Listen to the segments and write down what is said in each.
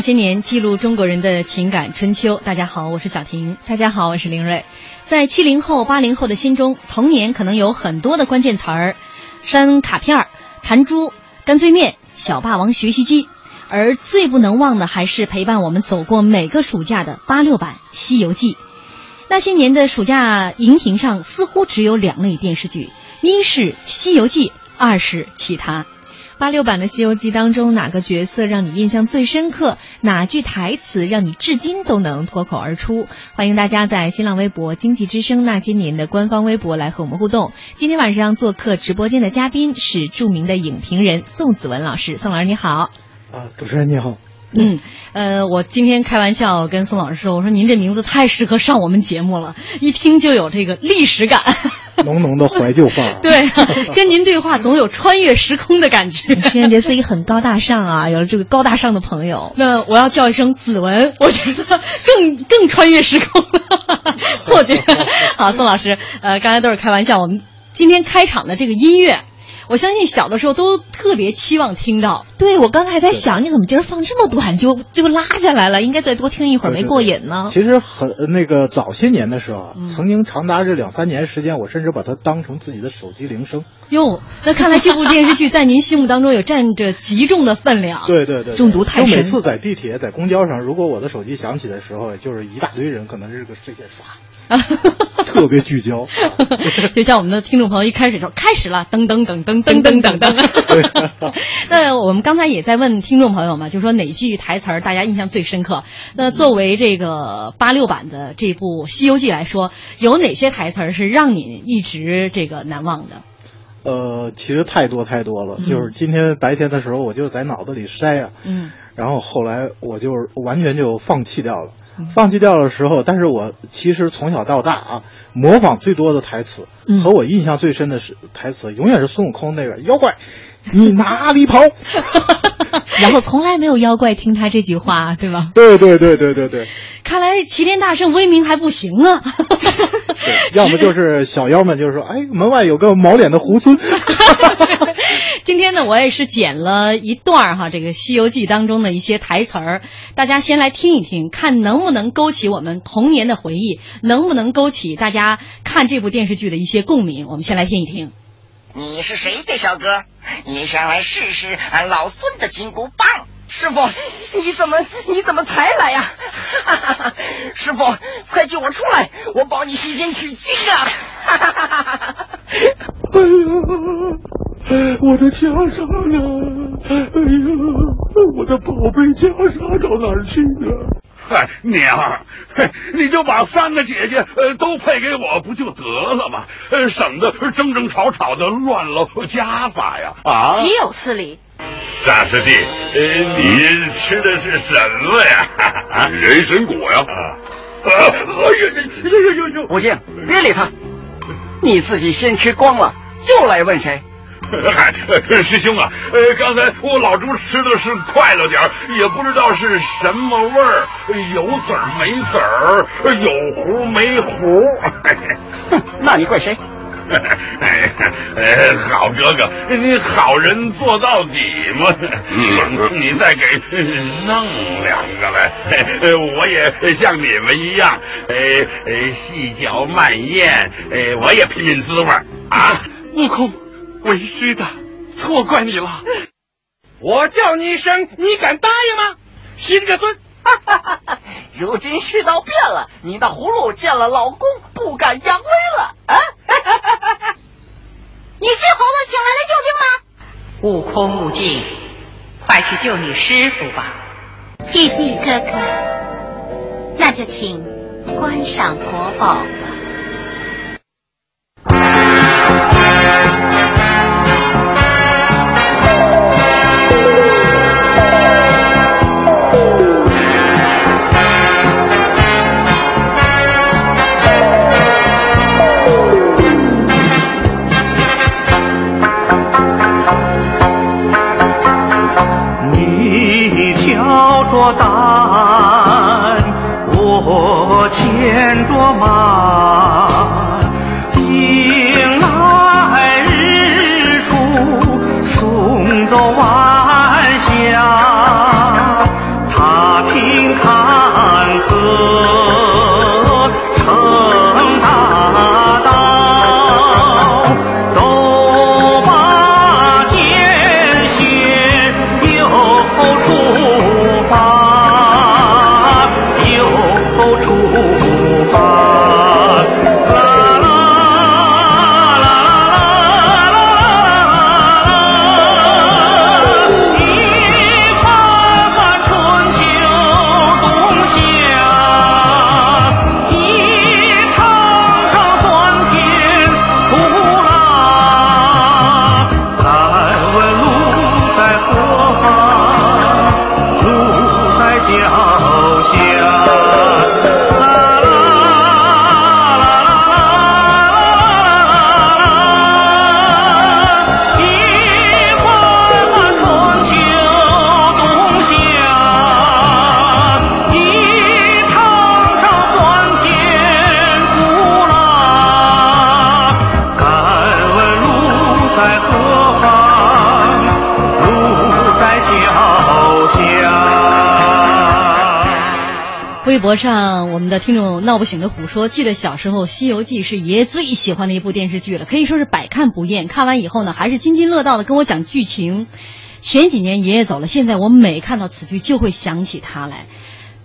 那些年，记录中国人的情感春秋。大家好，我是小婷。大家好，我是林睿。在七零后、八零后的心中，童年可能有很多的关键词儿：删卡片、弹珠、干脆面、小霸王学习机。而最不能忘的，还是陪伴我们走过每个暑假的八六版《西游记》。那些年的暑假，荧屏上似乎只有两类电视剧：一是《西游记》，二是其他。八六版的《西游记》当中，哪个角色让你印象最深刻？哪句台词让你至今都能脱口而出？欢迎大家在新浪微博“经济之声那些年”的官方微博来和我们互动。今天晚上做客直播间的嘉宾是著名的影评人宋子文老师。宋老师你好。啊，主持人你好。嗯，呃，我今天开玩笑跟宋老师说，我说您这名字太适合上我们节目了，一听就有这个历史感，浓浓的怀旧范儿。对，跟您对话总有穿越时空的感觉，感觉得自己很高大上啊，有了这个高大上的朋友。那我要叫一声子文，我觉得更更穿越时空了，错觉。好，宋老师，呃，刚才都是开玩笑，我们今天开场的这个音乐。我相信小的时候都特别期望听到。对，我刚才还在想，你怎么今儿放这么短就就拉下来了？应该再多听一会儿没过瘾呢。其实很那个早些年的时候，曾经长达这两三年时间，我甚至把它当成自己的手机铃声。哟，那看来这部电视剧在您心目当中有占着极重的分量。对对对，中毒太深。每次在地铁、在公交上，如果我的手机响起的时候，就是一大堆人可能这个视线唰。特别聚焦，就像我们的听众朋友一开始说开始了，噔噔噔噔噔噔噔噔。那我们刚才也在问听众朋友嘛，就说哪句台词儿大家印象最深刻？那作为这个八六版的这部《西游记》来说，有哪些台词儿是让你一直这个难忘的？呃，其实太多太多了。就是今天白天的时候，我就在脑子里筛啊，嗯，然后后来我就完全就放弃掉了。放弃掉的时候，但是我其实从小到大啊，模仿最多的台词和我印象最深的是台词，永远是孙悟空那个妖怪，你哪里跑？然后从来没有妖怪听他这句话，对吧？对对对对对对。看来齐天大圣威名还不行啊。要么就是小妖们就是说，哎，门外有个毛脸的猢狲。今天呢，我也是剪了一段哈，这个《西游记》当中的一些台词儿，大家先来听一听，看能不能勾起我们童年的回忆，能不能勾起大家看这部电视剧的一些共鸣。我们先来听一听。你是谁的小哥？你上来试试俺老孙的金箍棒。师傅，你怎么你怎么才来呀？师傅，快救我出来！我保你西天取经啊！我的袈裟呢？哎呀，我的宝贝袈裟到哪儿去了？嗨，娘儿，你就把三个姐姐呃都配给我不就得了吗？呃，省得争争吵吵的乱了家法呀！啊，岂有此理！大师弟，呃，你吃的是什么呀？人参果呀！哎呀呀呀呀呀！不敬，别理他，你自己先吃光了，又来问谁？嗨，师兄啊，呃，刚才我老朱吃的是快了点也不知道是什么味儿，有籽儿没籽儿，有核没核。哼，那你怪谁？哎，好哥哥，你好人做到底嘛。嗯，你再给弄两个来，我也像你们一样，呃，细嚼慢咽，呃，我也品品滋味啊。悟空。为师的，错怪你了。我叫你一声，你敢答应吗？行者尊，如今世道变了，你的葫芦见了老公不敢扬威了啊！你是猴子请来的救兵吗？悟空、悟净，快去救你师傅吧。弟弟哥哥，那就请观赏国宝吧。微博上，我们的听众闹不醒的虎说：“记得小时候，《西游记》是爷爷最喜欢的一部电视剧了，可以说是百看不厌。看完以后呢，还是津津乐道的跟我讲剧情。前几年爷爷走了，现在我每看到此剧就会想起他来。”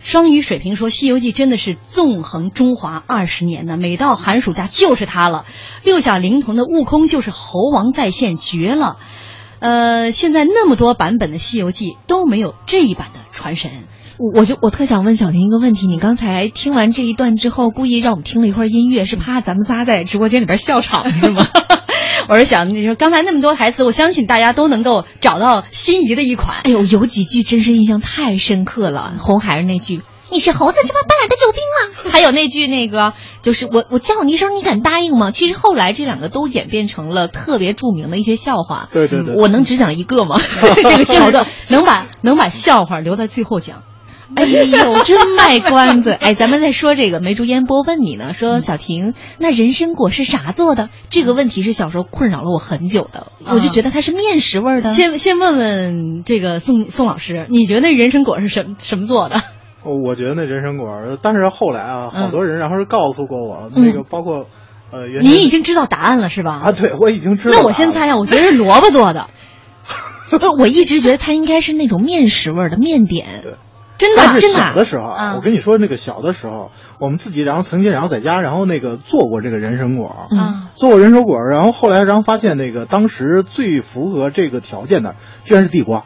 双鱼水平说：“《西游记》真的是纵横中华二十年呢，每到寒暑假就是它了。六小龄童的悟空就是猴王再现，绝了。呃，现在那么多版本的《西游记》都没有这一版的传神。我我就我特想问小婷一个问题：你刚才听完这一段之后，故意让我们听了一会儿音乐，是怕咱们仨在直播间里边笑场是吗？我是想你说刚才那么多台词，我相信大家都能够找到心仪的一款。哎呦，有几句真是印象太深刻了。红孩儿那句“你是猴子这么搬来的救兵吗？”还有那句那个就是我我叫你一声，你敢答应吗？其实后来这两个都演变成了特别著名的一些笑话。对对对，我能只讲一个吗？这个桥段 能把能把笑话留在最后讲。哎呦，真卖关子！哎，咱们再说这个梅竹烟波问你呢，说小婷，那人参果是啥做的？这个问题是小时候困扰了我很久的，我就觉得它是面食味的。先先问问这个宋宋老师，你觉得那人参果是什什么做的？我觉得那人参果，但是后来啊，好多人然后是告诉过我，那个包括呃，你已经知道答案了是吧？啊，对，我已经知道。那我先猜啊，我觉得是萝卜做的。我一直觉得它应该是那种面食味的面点。对。真的，真的。小的时候啊，我跟你说，那个小的时候，我们自己然后曾经然后在家然后那个做过这个人参果，嗯，做过人参果，然后后来然后发现那个当时最符合这个条件的，居然是地瓜。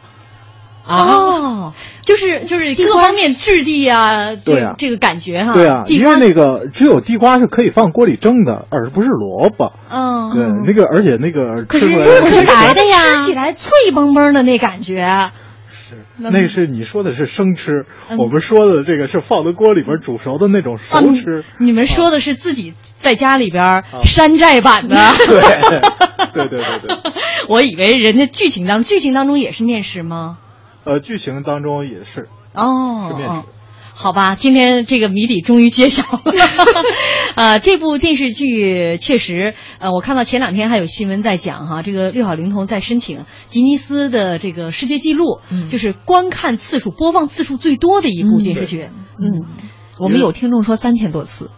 哦，就是就是各方面质地啊，对啊，这个感觉哈，对啊，因为那个只有地瓜是可以放锅里蒸的，而不是萝卜。嗯，对，那个而且那个可是热出来的呀，吃起来脆嘣嘣的那感觉。那是你说的是生吃，我们说的这个是放在锅里边煮熟的那种熟吃。你们说的是自己在家里边山寨版的。对对对对对。我以为人家剧情当剧情当中也是面食吗？呃，剧情当中也是。哦。是面食。好吧，今天这个谜底终于揭晓了。呃，这部电视剧确实，呃，我看到前两天还有新闻在讲哈，这个六小龄童在申请吉尼斯的这个世界纪录，就是观看次数、播放次数最多的一部电视剧。嗯，我们有听众说三千多次。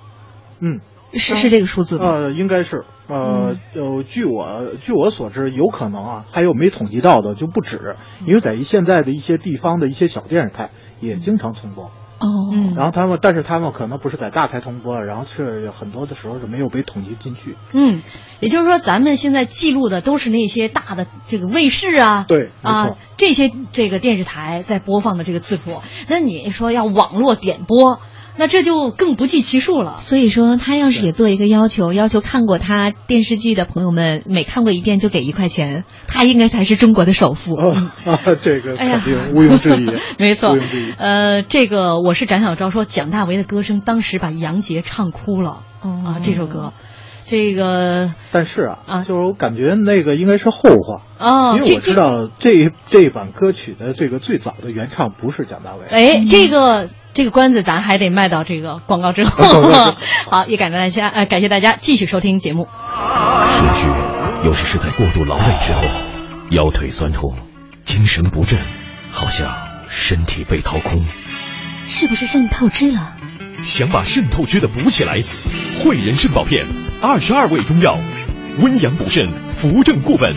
嗯，是是这个数字吗？呃，应该是。呃，呃，据我据我所知，有可能啊，还有没统计到的就不止，因为在现在的一些地方的一些小电视台也经常重播。哦，然后他们，但是他们可能不是在大台通播，然后是很多的时候是没有被统计进去。嗯，也就是说，咱们现在记录的都是那些大的这个卫视啊，对，啊，这些这个电视台在播放的这个次数。那你说要网络点播？那这就更不计其数了。所以说，他要是也做一个要求，要求看过他电视剧的朋友们，每看过一遍就给一块钱，他应该才是中国的首富。啊，这个肯定毋庸置疑，没错。毋庸置疑。呃，这个我是展小昭说，蒋大为的歌声当时把杨洁唱哭了。啊，这首歌，这个。但是啊，啊，就是我感觉那个应该是后话哦，因为我知道这这版歌曲的这个最早的原唱不是蒋大为。哎，这个。这个关子咱还得卖到这个广告之后。好，也感谢大家，呃，感谢大家继续收听节目。失去，有时是在过度劳累之后，腰腿酸痛，精神不振，好像身体被掏空。是不是肾透支了？想把肾透支的补起来，汇仁肾宝片，二十二味中药，温阳补肾，扶正固本。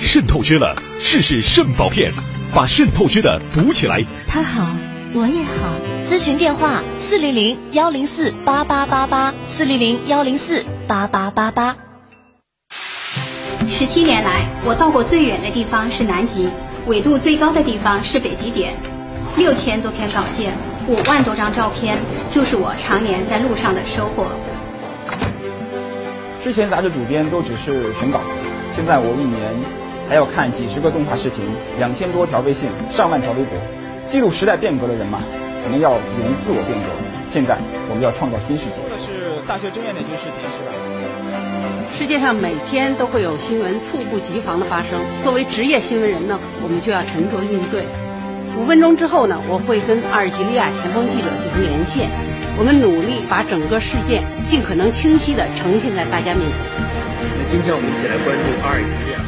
肾透支了，试试肾宝片，把肾透支的补起来。他好。我也好，咨询电话四零零幺零四八八八八四零零幺零四八八八八。十七年来，我到过最远的地方是南极，纬度最高的地方是北极点，六千多篇稿件，五万多张照片，就是我常年在路上的收获。之前杂志主编都只是选稿子，现在我一年还要看几十个动画视频，两千多条微信，上万条微博。记录时代变革的人嘛，我们要勇于自我变革。现在我们要创造新世界。说的是大学争艳那句视频是吧？世界上每天都会有新闻猝不及防的发生，作为职业新闻人呢，我们就要沉着应对。五分钟之后呢，我会跟阿尔及利亚前锋记者进行连线，我们努力把整个事件尽可能清晰地呈现在大家面前。那今天我们一起来关注阿尔及利亚。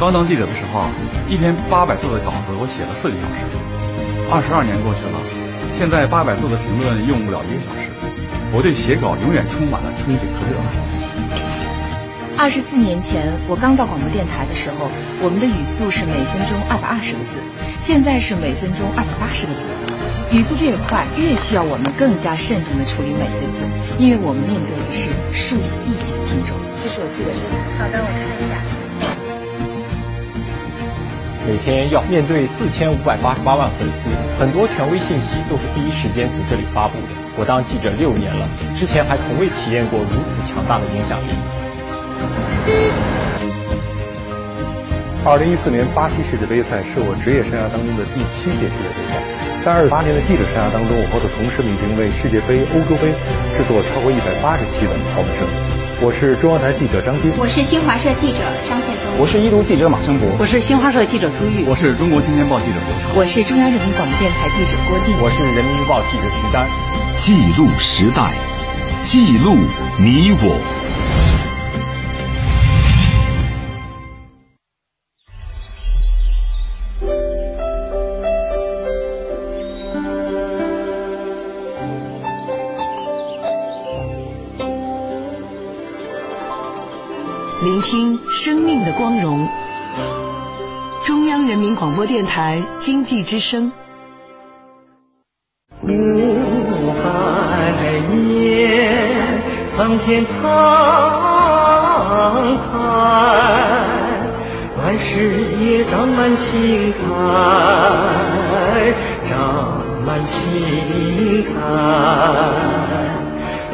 刚当记者的时候，一篇八百字的稿子我写了四个小时。二十二年过去了，现在八百字的评论用不了一个小时。我对写稿永远充满了憧憬和热爱。二十四年前，我刚到广播电台的时候，我们的语速是每分钟二百二十个字，现在是每分钟二百八十个字。语速越快，越需要我们更加慎重的处理每一个字，因为我们面对的是数以亿计的听众。这是我自己的声音。好的，我看一下。每天要面对四千五百八十八万粉丝，很多权威信息都是第一时间从这里发布的。我当记者六年了，之前还从未体验过如此强大的影响力。二零一四年巴西世界杯赛是我职业生涯当中的第七届世界杯赛，在二十八年的记者生涯当中，我和我的同事们已经为世界杯、欧洲杯制作超过一百八十期的跑文生。我是中央台记者张斌，我是新华社记者张倩松，我是一读记者马生博，我是新华社记者朱玉，我是中国青年报记者刘畅，我是中央人民广播电台记者郭靖，我是人民日报记者徐丹。记录时代，记录你我。生命的光荣。中央人民广播电台经济之声。五百年，桑田沧海，万事也长满青苔，长满青苔。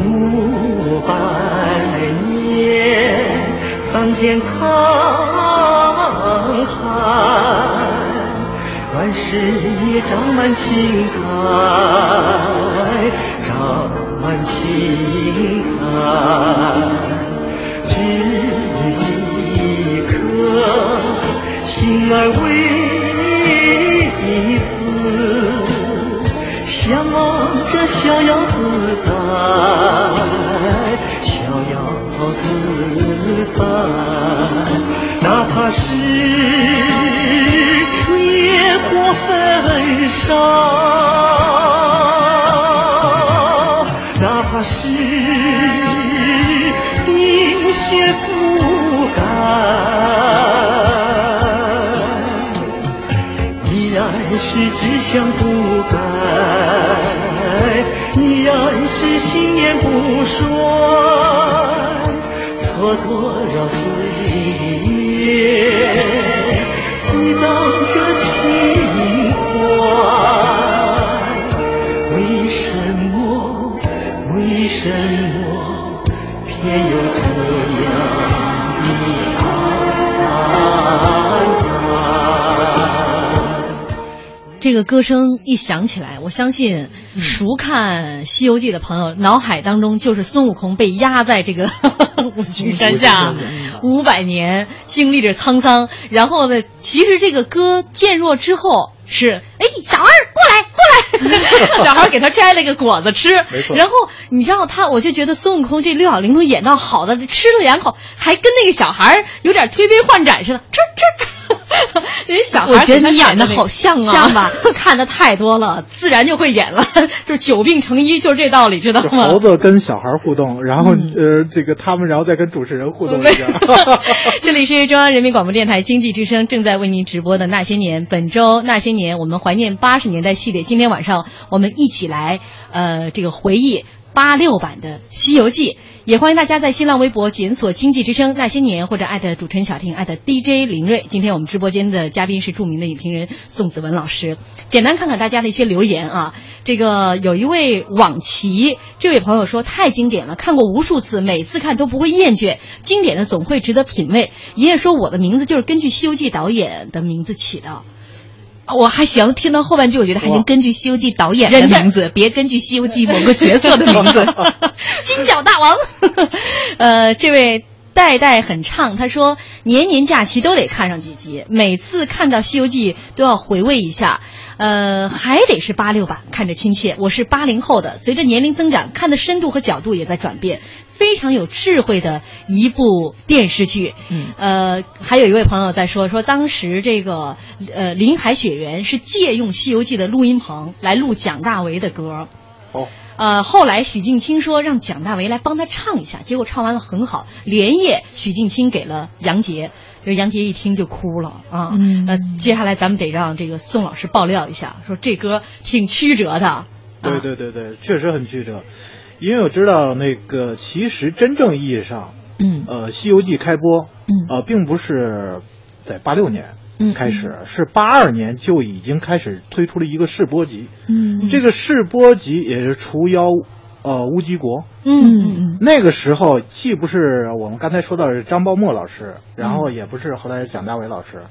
五百年。桑田沧海，万事也长满青苔，长满青苔。只一颗心安微死，向往着逍遥自在，是烈火焚烧，哪怕是冰雪不改，依然是志向不改，依然是信念不衰。蹉跎了岁月，激荡着情怀。为什么？为什么偏有这样的安排？这个歌声一响起来，我相信熟看《西游记》的朋友脑海当中就是孙悟空被压在这个。五行山下五百年，经历着沧桑。然后呢，其实这个歌渐弱之后是，哎，小儿过来过来，小孩给他摘了个果子吃。没错。然后你知道他，我就觉得孙悟空这六小龄童演到好的，吃了两口，还跟那个小孩有点推杯换盏似的，吃吃。人小孩，我觉得你演的好像啊，像吧？看的太多了，自然就会演了，就是久病成医，就是这道理，知道吗？猴子跟小孩互动，然后呃，这个他们然后再跟主持人互动一下。这里是中央人民广播电台经济之声正在为您直播的《那些年》，本周《那些年》，我们怀念八十年代系列。今天晚上我们一起来呃，这个回忆八六版的《西游记》。也欢迎大家在新浪微博检索“经济之声那些年”或者艾特主持人小婷艾特 DJ 林睿。今天我们直播间的嘉宾是著名的影评人宋子文老师。简单看看大家的一些留言啊，这个有一位网奇这位朋友说太经典了，看过无数次，每次看都不会厌倦。经典的总会值得品味。爷爷说我的名字就是根据《西游记》导演的名字起的。我还行，听到后半句，我觉得还行根据《西游记》导演的名字，别根据《西游记》某个角色的名字。金角大王，呃，这位代代很畅，他说年年假期都得看上几集，每次看到《西游记》都要回味一下，呃，还得是八六版，看着亲切。我是八零后的，随着年龄增长，看的深度和角度也在转变。非常有智慧的一部电视剧。嗯，呃，还有一位朋友在说，说当时这个呃林海雪原是借用《西游记》的录音棚来录蒋大为的歌。哦。呃，后来许镜清说让蒋大为来帮他唱一下，结果唱完了很好，连夜许镜清给了杨洁，这杨洁一听就哭了啊。嗯，那接下来咱们得让这个宋老师爆料一下，说这歌挺曲折的。对对对对，确实很曲折，因为我知道那个其实真正意义上，嗯，呃，《西游记》开播，嗯，呃，并不是在八六年。嗯，开始是八二年就已经开始推出了一个试播集，嗯，这个试播集也是除妖，呃，乌鸡国，嗯。嗯，那个时候既不是我们刚才说到的张宝墨老师，然后也不是后来蒋大为老师，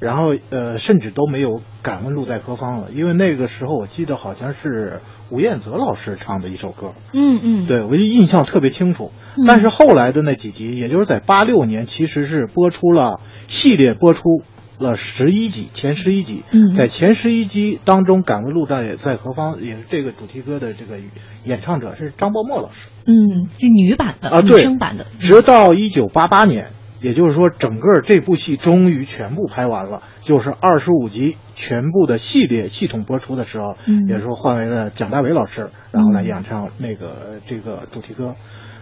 然后呃，甚至都没有《敢问路在何方》了，因为那个时候我记得好像是吴彦泽老师唱的一首歌，嗯嗯，对我就印象特别清楚。但是后来的那几集，也就是在八六年，其实是播出了系列播出。了十一集，前十一集，嗯，在前十一集当中，《敢问路在在何方》也是这个主题歌的这个演唱者是张宝墨老师，嗯，是女版的啊，女生版的。直到一九八八年，也就是说，整个这部戏终于全部拍完了，就是二十五集全部的系列系统播出的时候，嗯，也是说换为了蒋大为老师，然后来演唱那个这个主题歌，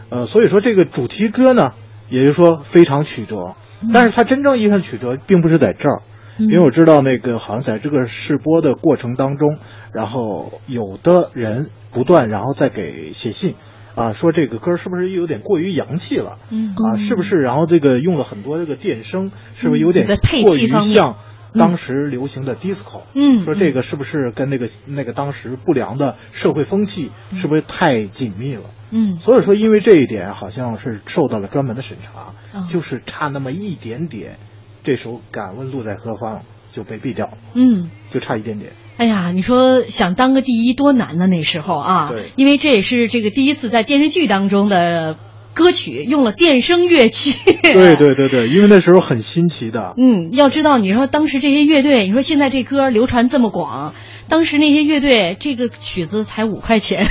呃，所以说这个主题歌呢，也就是说非常曲折。但是它真正意义上曲折，并不是在这儿，因为我知道那个好像在这个试播的过程当中，然后有的人不断然后再给写信，啊，说这个歌是不是有点过于洋气了？嗯啊，是不是？然后这个用了很多这个电声，是不是有点过于像当时流行的 disco？嗯，说这个是不是跟那个那个当时不良的社会风气是不是太紧密了？嗯，所以说因为这一点好像是受到了专门的审查，哦就是差那么一点点，这首《敢问路在何方》就被毙掉，嗯，就差一点点。哎呀，你说想当个第一多难呢？那时候啊，对，因为这也是这个第一次在电视剧当中的歌曲用了电声乐器。对对对对，因为那时候很新奇的。嗯，要知道，你说当时这些乐队，你说现在这歌流传这么广，当时那些乐队这个曲子才五块钱。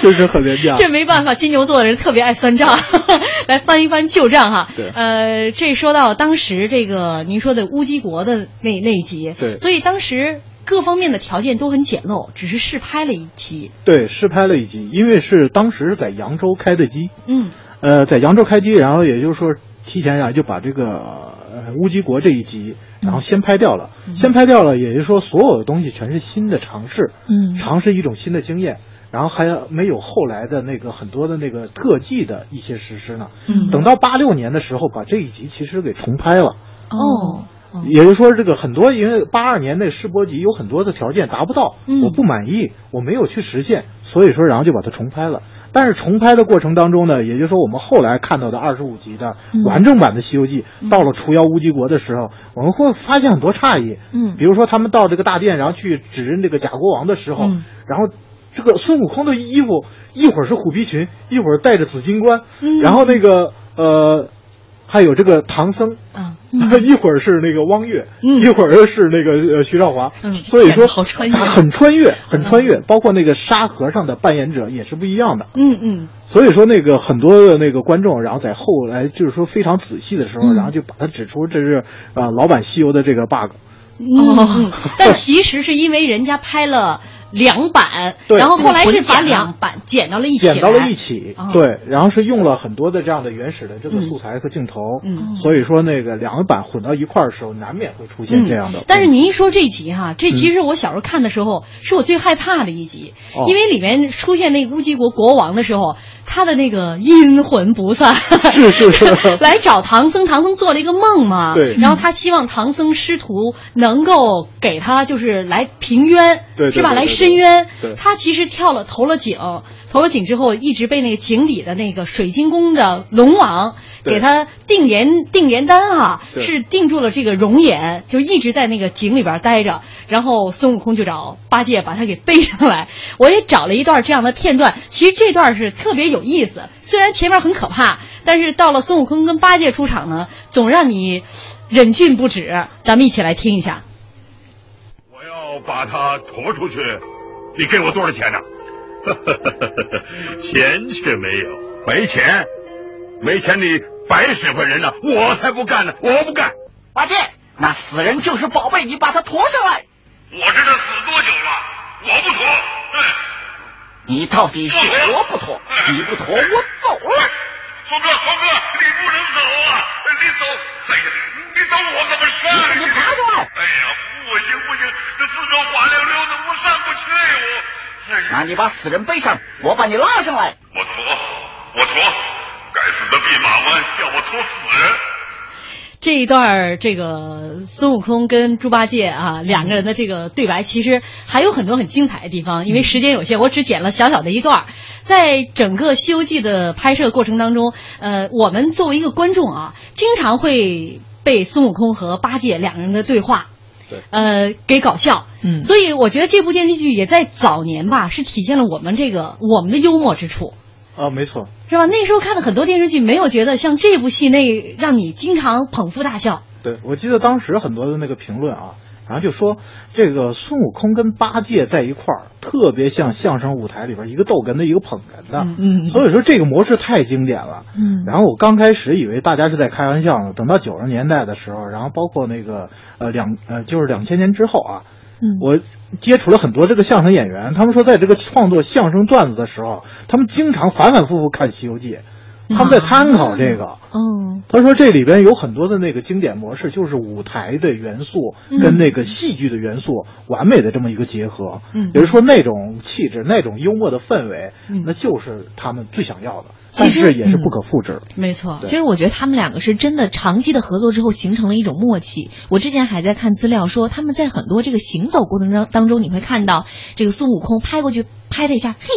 确 实很廉价。这没办法，金牛座的人特别爱算账，来翻一翻旧账哈。对。呃，这说到当时这个您说的乌鸡国的那那一集，对。所以当时各方面的条件都很简陋，只是试拍了一集。对，试拍了一集，因为是当时在扬州开的机。嗯。呃，在扬州开机，然后也就是说提前啊就把这个呃乌鸡国这一集，然后先拍掉了，嗯、先拍掉了，也就是说所有的东西全是新的尝试，嗯，尝试一种新的经验。然后还没有后来的那个很多的那个特技的一些实施呢。嗯，等到八六年的时候，把这一集其实给重拍了。哦，也就是说，这个很多因为八二年那世博集有很多的条件达不到，嗯、我不满意，我没有去实现，所以说然后就把它重拍了。但是重拍的过程当中呢，也就是说我们后来看到的二十五集的完整版的《西游记》，嗯、到了除妖乌鸡国的时候，我们会发现很多诧异。嗯，比如说他们到这个大殿，然后去指认这个假国王的时候，嗯、然后。这个孙悟空的衣服一会儿是虎皮裙，一会儿戴着紫金冠，嗯、然后那个呃，还有这个唐僧 啊，嗯、一会儿是那个汪月，嗯、一会儿是那个呃徐少华，嗯、所以说好穿越，很穿越，很穿越，包括那个沙和尚的扮演者也是不一样的，嗯嗯，所以说那个很多的那个观众，然后在后来就是说非常仔细的时候，然后就把他指出这是呃老版西游的这个 bug，哦，但其实是因为人家拍了。两版，对，然后后来是把两版剪到了一起，剪到了一起，哦、对，然后是用了很多的这样的原始的这个素材和镜头，嗯，所以说那个两个版混到一块儿的时候，难免会出现这样的。嗯、但是您一说这集哈，这其实我小时候看的时候，是我最害怕的一集，哦、因为里面出现那个乌鸡国国王的时候，他的那个阴魂不散，是是是，来找唐僧，唐僧做了一个梦嘛，对，然后他希望唐僧师徒能够给他就是来平冤，对，是吧？来伸冤，对。他其实跳了投了井，投了井之后，一直被那个井里的那个水晶宫的龙王给他定颜定颜丹啊，是定住了这个容颜，就一直在那个井里边待着。然后孙悟空就找八戒把他给背上来。我也找了一段这样的片段，其实这段是特别有意思。虽然前面很可怕，但是到了孙悟空跟八戒出场呢，总让你忍俊不止。咱们一起来听一下。把他驮出去。你给我多少钱呢？钱却没有，没钱，没钱你白使唤人呢，我才不干呢，我不干。八戒，那死人就是宝贝，你把他驮上来。我这是死多久了？我不驮。对。你到底是驮不驮？你不驮，我走了。猴哥，猴哥，你不能走啊！你走，哎呀，你走我怎么上？你爬上来。哎呀，不行不行，这四周滑溜溜的，我上不去我。那你把死人背上，我把你拉上来。我驮，我驮，该死的弼马温叫我驮死人。这一段这个孙悟空跟猪八戒啊两个人的这个对白，其实还有很多很精彩的地方。因为时间有限，我只剪了小小的一段。在整个《西游记》的拍摄过程当中，呃，我们作为一个观众啊，经常会被孙悟空和八戒两个人的对话，对，呃，给搞笑。嗯，所以我觉得这部电视剧也在早年吧，是体现了我们这个我们的幽默之处。啊，没错，是吧？那时候看的很多电视剧，没有觉得像这部戏那让你经常捧腹大笑。对，我记得当时很多的那个评论啊，然后就说这个孙悟空跟八戒在一块儿，特别像相声舞台里边一个逗哏的，一个捧哏的。嗯，所以说这个模式太经典了。嗯，然后我刚开始以为大家是在开玩笑呢，等到九十年代的时候，然后包括那个呃两呃就是两千年之后啊。嗯，我接触了很多这个相声演员，他们说在这个创作相声段子的时候，他们经常反反复复看《西游记》，他们在参考这个。嗯，他说这里边有很多的那个经典模式，就是舞台的元素跟那个戏剧的元素完美的这么一个结合。嗯，也就是说那种气质、那种幽默的氛围，那就是他们最想要的。但是也是不可复制。没错，其实我觉得他们两个是真的长期的合作之后形成了一种默契。我之前还在看资料说，他们在很多这个行走过程当当中，你会看到这个孙悟空拍过去拍了一下，嘿，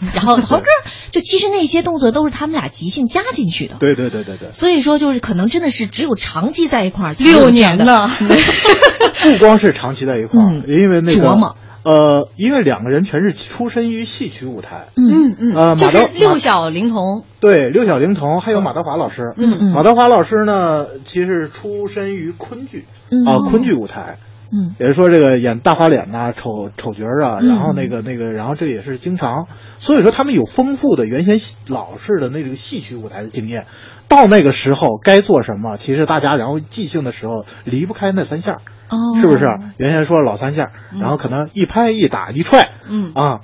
然后猴哥，就其实那些动作都是他们俩即兴加进去的。对对对对对。所以说，就是可能真的是只有长期在一块儿，六年了，不光是长期在一块儿，因为那个。呃，因为两个人全是出身于戏曲舞台，嗯嗯，呃，马德六小龄童，对，六小龄童还有马德华老师，嗯嗯，马德华老师呢，其实出身于昆剧，啊，昆剧舞台，嗯，也是说这个演大花脸呐、丑丑角啊，然后那个那个，然后这也是经常，所以说他们有丰富的原先老式的那个戏曲舞台的经验，到那个时候该做什么，其实大家然后即兴的时候离不开那三下。哦，是不是？原先说老三下，然后可能一拍一打一踹，嗯啊，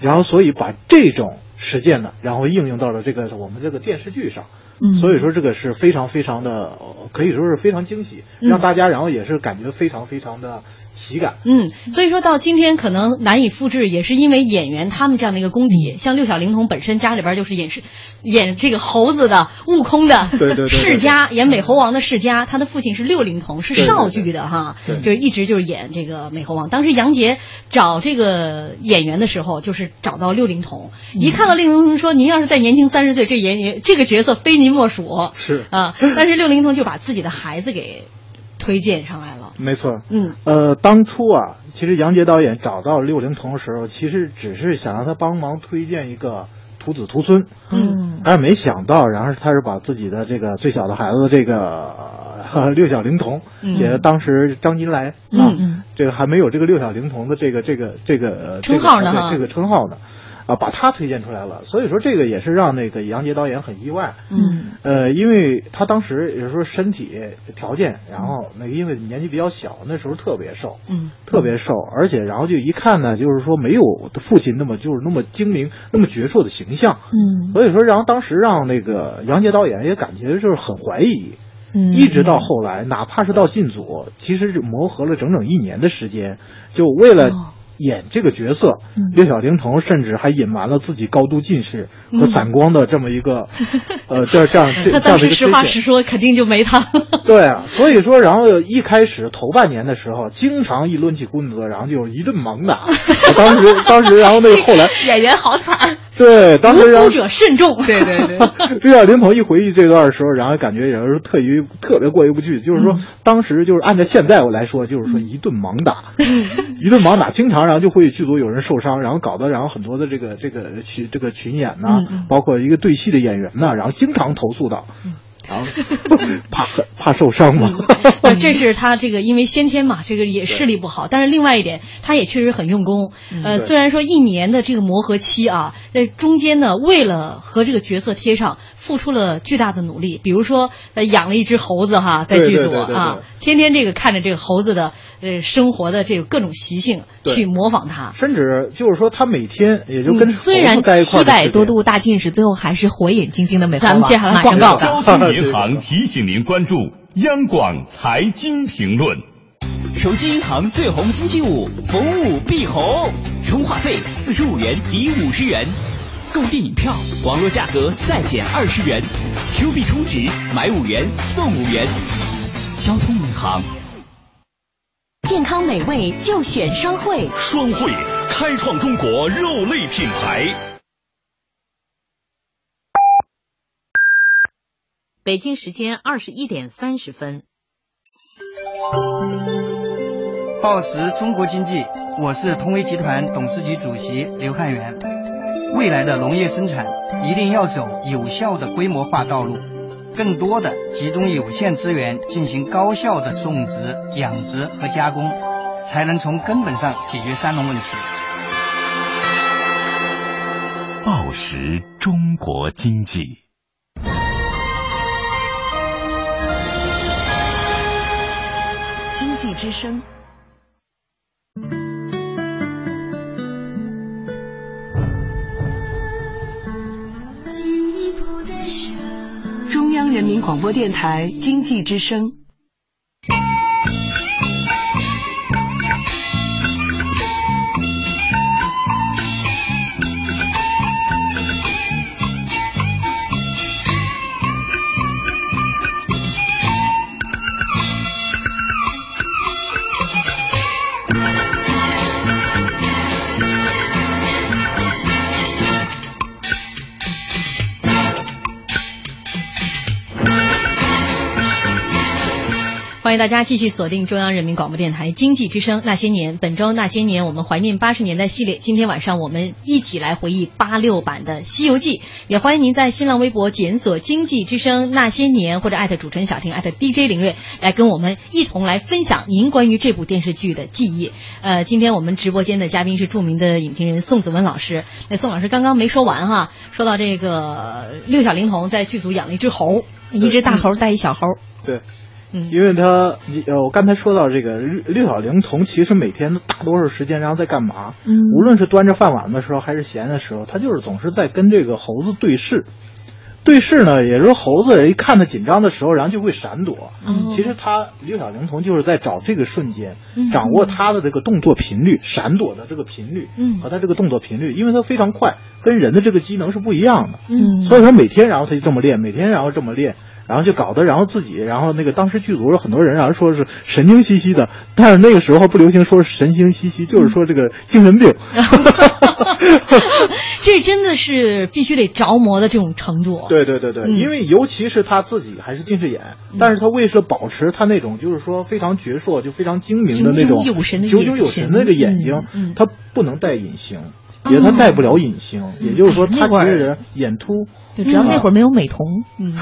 然后所以把这种实践呢，然后应用到了这个我们这个电视剧上，嗯，所以说这个是非常非常的，可以说是非常惊喜，让大家然后也是感觉非常非常的喜感。嗯，所以说到今天可能难以复制，也是因为演员他们这样的一个功底，像六小龄童本身家里边就是演是演这个猴子的、悟空的对对世家，演美猴王的世家，他的父亲是六龄童，是少剧的哈，就是一直就是演这个美猴王。当时杨洁找这个演员的时候，就是找到六龄童，一看到六龄童说：“您要是再年轻三十岁，这演员这个角色非您莫属。”是啊，但是六龄童就把自己的孩子给推荐上来了。没错，嗯，呃，当初啊，其实杨洁导演找到六龄童的时候，其实只是想让他帮忙推荐一个徒子徒孙，嗯，但是没想到，然后他是把自己的这个最小的孩子这个、呃、六小龄童，嗯、也当时张金来嗯啊，嗯这个还没有这个六小龄童的这个这个这个称号呢这个、这个称号呢。啊，把他推荐出来了，所以说这个也是让那个杨洁导演很意外。嗯，呃，因为他当时也是说身体条件，然后那个因为年纪比较小，那时候特别瘦，嗯，特别瘦，而且然后就一看呢，就是说没有父亲那么就是那么精明、那么矍铄的形象。嗯，所以说，然后当时让那个杨洁导演也感觉就是很怀疑。嗯，一直到后来，哪怕是到进组，其实磨合了整整一年的时间，就为了。哦演这个角色，嗯六小龄童甚至还隐瞒了自己高度近视和散光的这么一个，呃，这这样这 他当时实话实说，肯定就没他。对啊，所以说，然后一开始头半年的时候，经常一抡起棍子，然后就一顿猛打。当时，当时，然后那个后来演员好惨。对，当时无辜者慎重。对对对。六小龄童一回忆这段的时候，然后感觉也是特于特别过意不去，就是说、嗯、当时就是按照现在我来说，就是说一顿猛打，一顿猛打，经常然后就会剧组有人受伤，然后搞得然后很多的这个这个群这个群演呐、啊，嗯、包括一个对戏的演员呐、啊，然后经常投诉到。然后，怕怕受伤嘛。呃，这是他这个因为先天嘛，这个也视力不好，但是另外一点，他也确实很用功。呃，虽然说一年的这个磨合期啊，在中间呢，为了和这个角色贴上。付出了巨大的努力，比如说，呃，养了一只猴子哈，在剧组啊，天天这个看着这个猴子的呃生活的这种各种习性，去模仿它，甚至就是说他每天也就跟虽然七百多度大近视，最后还是火眼金睛的美。咱们接下来广告。交通银行提醒您关注央广财经评论。手机银行最红星期五，逢五必红，充话费四十五元抵五十元。购电影票，网络价格再减二十元；Q 币充值，买五元送五元。交通银行，健康美味就选双汇。双汇开创中国肉类品牌。北京时间二十一点三十分。报时中国经济，我是通威集团董事局主席刘汉元。未来的农业生产一定要走有效的规模化道路，更多的集中有限资源进行高效的种植、养殖和加工，才能从根本上解决三农问题。报时中国经济，经济之声。广播电台经济之声。欢迎大家继续锁定中央人民广播电台经济之声那些年。本周那些年，我们怀念八十年代系列。今天晚上我们一起来回忆八六版的《西游记》。也欢迎您在新浪微博检索“经济之声那些年”或者艾特主持人小婷艾特 DJ 林睿，来跟我们一同来分享您关于这部电视剧的记忆。呃，今天我们直播间的嘉宾是著名的影评人宋子文老师。那宋老师刚刚没说完哈，说到这个六小龄童在剧组养了一只猴，一只大猴带一小猴。对。因为他，呃，我刚才说到这个六小龄童，其实每天的大多数时间，然后在干嘛？嗯，无论是端着饭碗的时候，还是闲的时候，他就是总是在跟这个猴子对视。对视呢，也就是猴子一看他紧张的时候，然后就会闪躲。嗯，其实他六小龄童就是在找这个瞬间，掌握他的这个动作频率、闪躲的这个频率，嗯，和他这个动作频率，因为他非常快，跟人的这个机能是不一样的。嗯，所以说每天，然后他就这么练，每天然后这么练。然后就搞得，然后自己，然后那个当时剧组有很多人，然后说是神经兮兮的，但是那个时候不流行说是神经兮兮，就是说这个精神病。这真的是必须得着魔的这种程度。对对对对，因为尤其是他自己还是近视眼，但是他为了保持他那种就是说非常矍铄、就非常精明的那种炯炯有神的炯炯有神的那个眼睛，他不能戴隐形。也他戴不了隐形，也就是说他其实眼凸，就只要那会儿没有美瞳，嗯，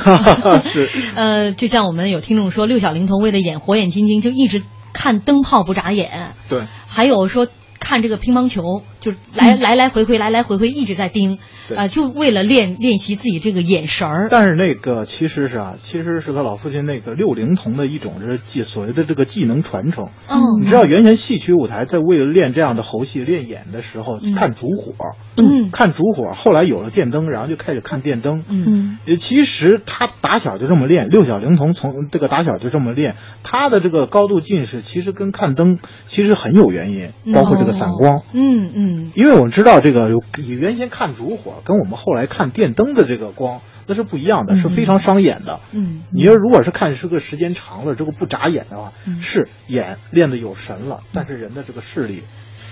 是，呃，就像我们有听众说，六小龄童为了演火眼金睛，就一直看灯泡不眨眼，对，还有说看这个乒乓球，就来来来回回来来回回一直在盯。啊，就为了练练习自己这个眼神儿。但是那个其实是啊，其实是他老父亲那个六龄童的一种是技所谓的这个技能传承。嗯，你知道原先戏曲舞台在为了练这样的猴戏练眼的时候看烛火，嗯，看烛火。后来有了电灯，然后就开始看电灯。嗯，其实他打小就这么练，六小龄童从这个打小就这么练，他的这个高度近视其实跟看灯其实很有原因，包括这个散光。嗯嗯，因为我们知道这个有原先看烛火。跟我们后来看电灯的这个光那是不一样的，是非常伤眼的。嗯，你要如果是看这个时间长了，这个不眨眼的话，是眼练的有神了，但是人的这个视力。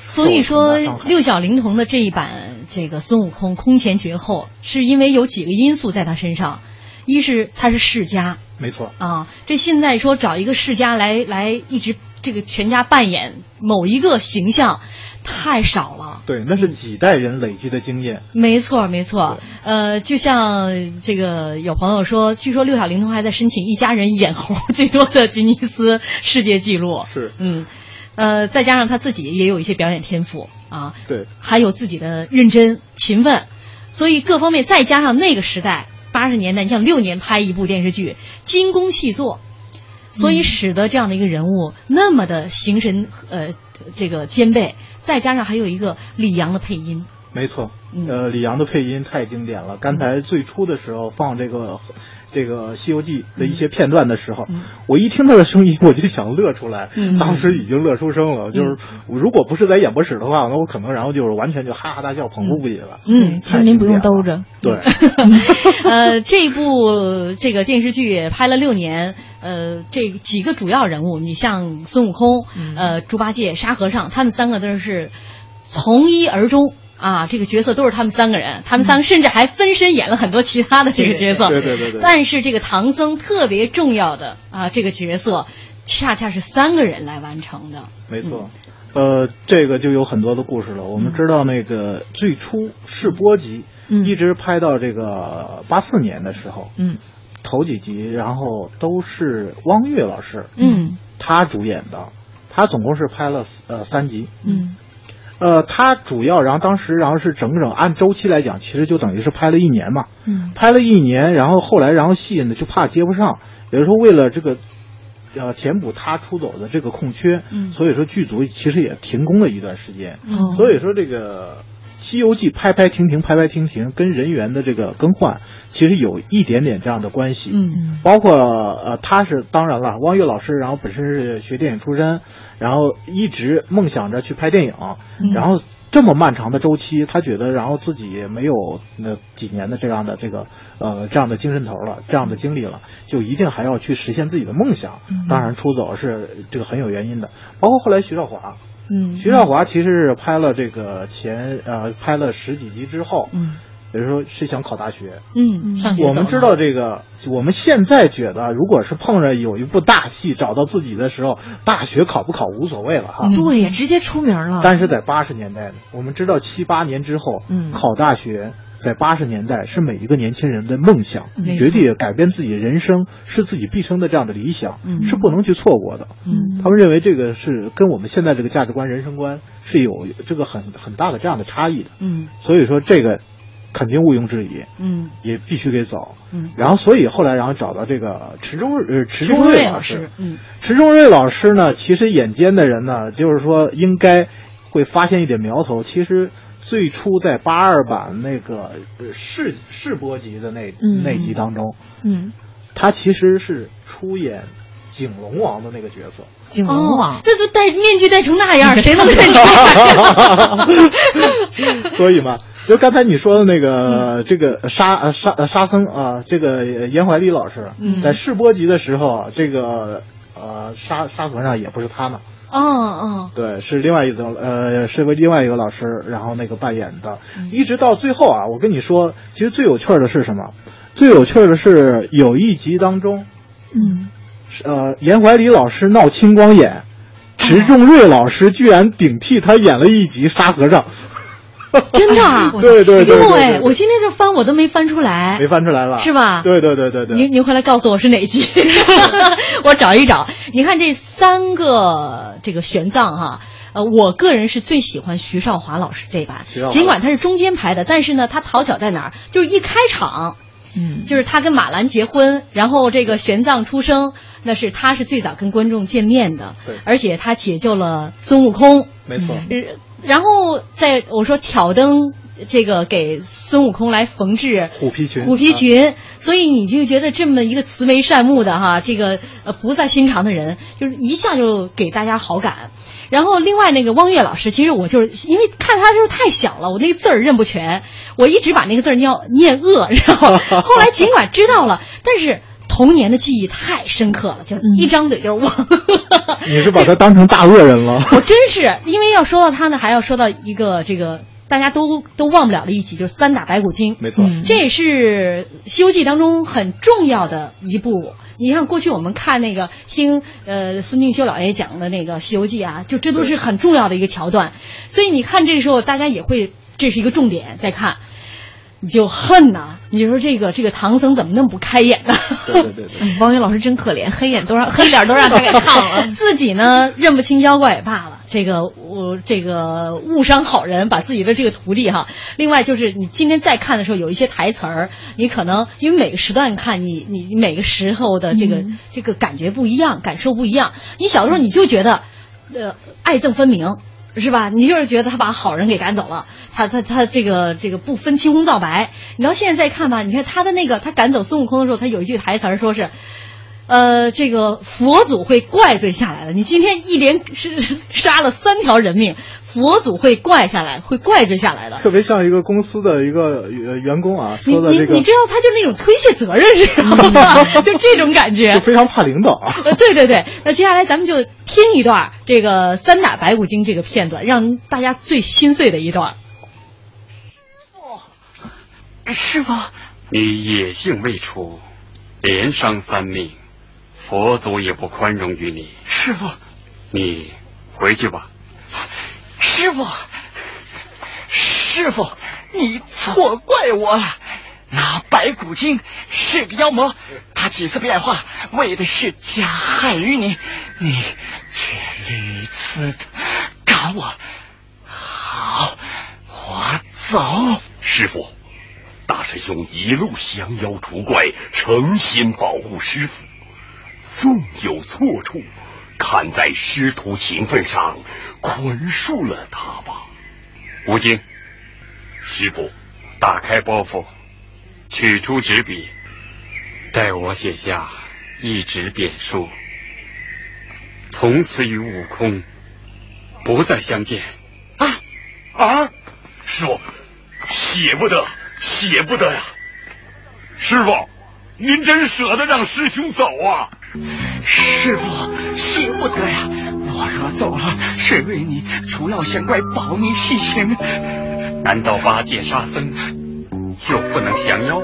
所以说，六小龄童的这一版这个孙悟空空前绝后，是因为有几个因素在他身上，一是他是世家，没错啊，这现在说找一个世家来来一直这个全家扮演某一个形象。太少了。对，那是几代人累积的经验。没错，没错。呃，就像这个有朋友说，据说六小龄童还在申请一家人演猴 最多的吉尼斯世界纪录。是，嗯，呃，再加上他自己也有一些表演天赋啊，对，还有自己的认真勤奋，所以各方面再加上那个时代八十年代，你想六年拍一部电视剧，精工细作。所以使得这样的一个人物那么的形神呃这个兼备，再加上还有一个李阳的配音，没错，呃李阳的配音太经典了。刚才最初的时候放这个这个《西游记》的一些片段的时候，我一听他的声音我就想乐出来，当时已经乐出声了。就是如果不是在演播室的话，那我可能然后就是完全就哈哈大笑，捧腹不已了。嗯，其实您不用兜着。对，呃，这部这个电视剧拍了六年。呃，这几个主要人物，你像孙悟空、呃猪八戒、沙和尚，他们三个都是从一而终啊。这个角色都是他们三个人，他们三个甚至还分身演了很多其他的这个角色。对对对对。但是这个唐僧特别重要的啊，这个角色恰恰是三个人来完成的。没错，呃，这个就有很多的故事了。我们知道那个最初试播集，一直拍到这个八四年的时候，嗯。头几集，然后都是汪岳老师，嗯，他主演的，他总共是拍了呃三集，嗯，呃，他主要，然后当时，然后是整整按周期来讲，其实就等于是拍了一年嘛，嗯，拍了一年，然后后来，然后戏呢就怕接不上，有时候为了这个，呃，填补他出走的这个空缺，嗯，所以说剧组其实也停工了一段时间，嗯，所以说这个。《西游记》拍拍停停，拍拍停停，跟人员的这个更换其实有一点点这样的关系。嗯，包括呃，他是当然了，汪岳老师，然后本身是学电影出身，然后一直梦想着去拍电影，然后这么漫长的周期，他觉得然后自己没有那几年的这样的这个呃这样的精神头了，这样的经历了，就一定还要去实现自己的梦想。当然，出走是这个很有原因的。包括后来徐少华。嗯，徐少华其实是拍了这个前呃拍了十几集之后，嗯，也就是说是想考大学，嗯，上我们知道这个，我们现在觉得，如果是碰着有一部大戏找到自己的时候，大学考不考无所谓了哈。对呀，直接出名了。但是在八十年代呢，我们知道七八年之后，嗯，考大学。在八十年代，是每一个年轻人的梦想，决定改变自己人生，是自己毕生的这样的理想，是不能去错过的。嗯，他们认为这个是跟我们现在这个价值观、人生观是有这个很很大的这样的差异的。嗯，所以说这个肯定毋庸置疑。嗯，也必须得走。嗯，然后所以后来然后找到这个池中呃池中瑞老师。嗯，池中瑞老师呢，其实眼尖的人呢，就是说应该会发现一点苗头。其实。最初在八二版那个试试播集的那那集当中，嗯，他其实是出演景龙王的那个角色。景龙王，这都戴面具戴成那样，谁能认出来？所以嘛，就刚才你说的那个这个沙沙沙僧啊，这个严怀礼老师在试播集的时候，这个呃沙沙和尚也不是他呢。哦哦，对，是另外一种，呃，是为另外一个老师，然后那个扮演的，一直到最后啊，我跟你说，其实最有趣的是什么？最有趣的是有一集当中，嗯，呃，严怀礼老师闹青光眼，池仲瑞老师居然顶替他演了一集沙和尚。真的？对对对。哟哎，我今天这翻我都没翻出来。没翻出来了？是吧？对对对对对。您您回来告诉我是哪集，我找一找。你看这三个这个玄奘哈，呃，我个人是最喜欢徐少华老师这版，尽管他是中间排的，但是呢，他讨巧在哪儿？就是一开场，嗯，就是他跟马兰结婚，然后这个玄奘出生，那是他是最早跟观众见面的，对，而且他解救了孙悟空，没错。然后在我说挑灯这个给孙悟空来缝制虎皮裙，虎皮裙，所以你就觉得这么一个慈眉善目的哈，这个呃菩萨心肠的人，就是一下就给大家好感。然后另外那个汪月老师，其实我就是因为看他就是太小了，我那个字儿认不全，我一直把那个字儿念念恶，然后后来尽管知道了，但是。童年的记忆太深刻了，就一张嘴就是忘。你是把他当成大恶人了？我真是，因为要说到他呢，还要说到一个这个大家都都忘不了的一集，就是三打白骨精。没错，这也是《西游记》当中很重要的一部你像过去我们看那个听呃孙敬修老爷讲的那个《西游记》啊，就这都是很重要的一个桥段，所以你看这时候大家也会这是一个重点在看。你就恨呐！你说这个这个唐僧怎么那么不开眼呢？对对对对，王云老师真可怜，黑眼都让黑脸都让他给烫了，自己呢认不清妖怪也罢了，这个我这个误伤好人，把自己的这个徒弟哈。另外就是你今天再看的时候，有一些台词儿，你可能因为每个时段看你你每个时候的这个、嗯、这个感觉不一样，感受不一样。你小的时候你就觉得，呃，爱憎分明。是吧？你就是觉得他把好人给赶走了，他他他这个这个不分青红皂白。你到现在再看吧，你看他的那个他赶走孙悟空的时候，他有一句台词说是，呃，这个佛祖会怪罪下来的。你今天一连是杀了三条人命，佛祖会怪下来，会怪罪下来的。特别像一个公司的一个员工啊，说的这个，你你知道他就那种推卸责任，知道吗？就这种感觉，就非常怕领导啊。呃，对对对，那接下来咱们就听一段这个三打白骨精这个片段，让大家最心碎的一段。师傅，你野性未除，连伤三命，佛祖也不宽容于你。师傅，你回去吧。师傅，师傅，你错怪我了。那白骨精是个妖魔，他几次变化，为的是加害于你，你却屡次的赶我。好，我走。师傅，大师兄一路降妖除怪，诚心保护师傅，纵有错处，看在师徒情分上，宽恕了他吧。吴京，师傅，打开包袱。取出纸笔，待我写下一纸贬书，从此与悟空不再相见。啊啊！师傅，写不得，写不得呀！师傅，您真舍得让师兄走啊？师傅，惜不得呀！我若走了，谁为你除妖降怪，保你西行？难道八戒、沙僧？就不能降妖？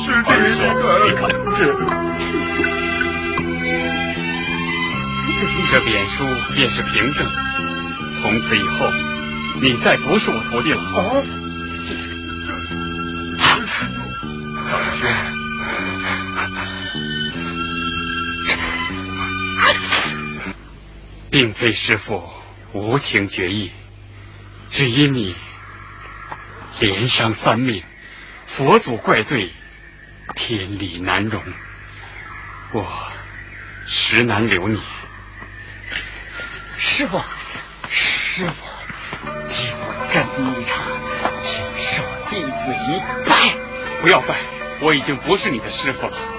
是这个，你看这，这贬书便是凭证。从此以后，你再不是我徒弟了。啊！大师兄。并非师傅无情绝义，只因你连伤三命，佛祖怪罪，天理难容，我实难留你。师傅，师傅，弟子跟你他，请受弟子一拜。不要拜，我已经不是你的师傅了。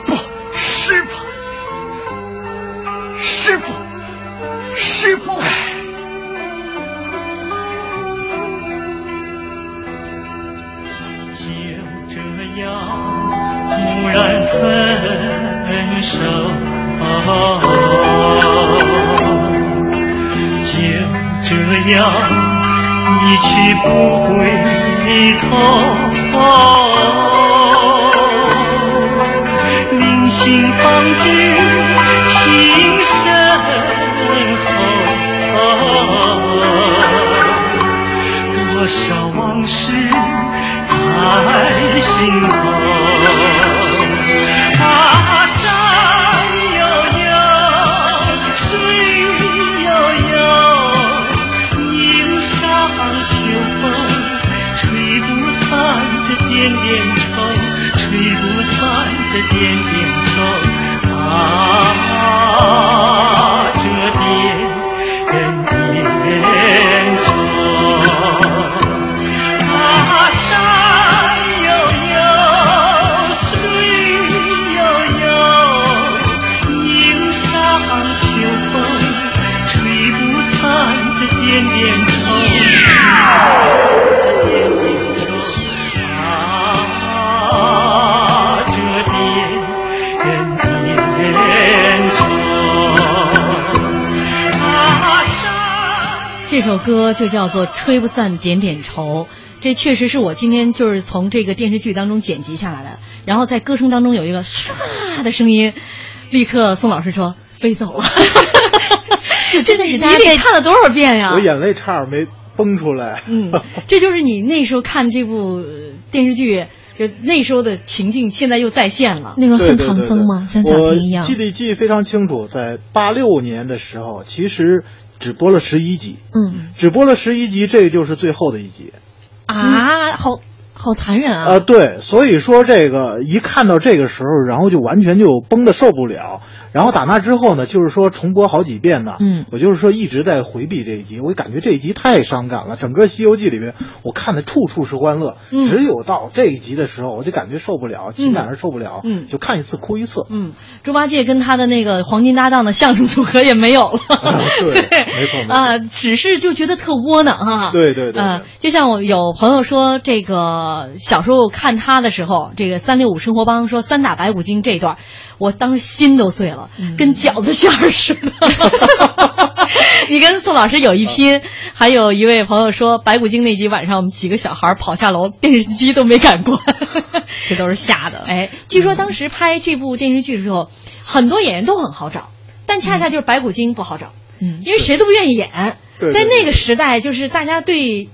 样一去不回头，临行方知情深厚。多少往事在心头，点点愁，吹不散这歌就叫做《吹不散点点愁》，这确实是我今天就是从这个电视剧当中剪辑下来的。然后在歌声当中有一个唰的声音，立刻宋老师说飞走了，就真的是你得看了多少遍呀？我眼泪差点没崩出来。嗯，这就是你那时候看这部电视剧。就那时候的情境，现在又再现了。那时候恨唐僧吗？像小平一样。我记得记忆非常清楚，在八六年的时候，其实只播了十一集。嗯，只播了十一集，这就是最后的一集。啊，好好残忍啊！啊，对，所以说这个一看到这个时候，然后就完全就崩的受不了。然后打那之后呢，就是说重播好几遍呢。嗯，我就是说一直在回避这一集，我感觉这一集太伤感了。整个《西游记》里面，我看的处处是欢乐，只有到这一集的时候，我就感觉受不了，情感上受不了。嗯，就看一次哭一次。嗯，猪八戒跟他的那个黄金搭档的相声组合也没有了。对，没错。啊，只是就觉得特窝囊哈。对对对。啊，就像我有朋友说，这个小时候看他的时候，这个三六五生活帮说三打白骨精这一段。我当时心都碎了，跟饺子馅儿似的。你跟宋老师有一拼，还有一位朋友说，白骨精那集晚上我们几个小孩跑下楼，电视机都没敢关，这都是吓的。哎，据说当时拍这部电视剧的时候，很多演员都很好找，但恰恰就是白骨精不好找，嗯，因为谁都不愿意演。在那个时代，就是大家对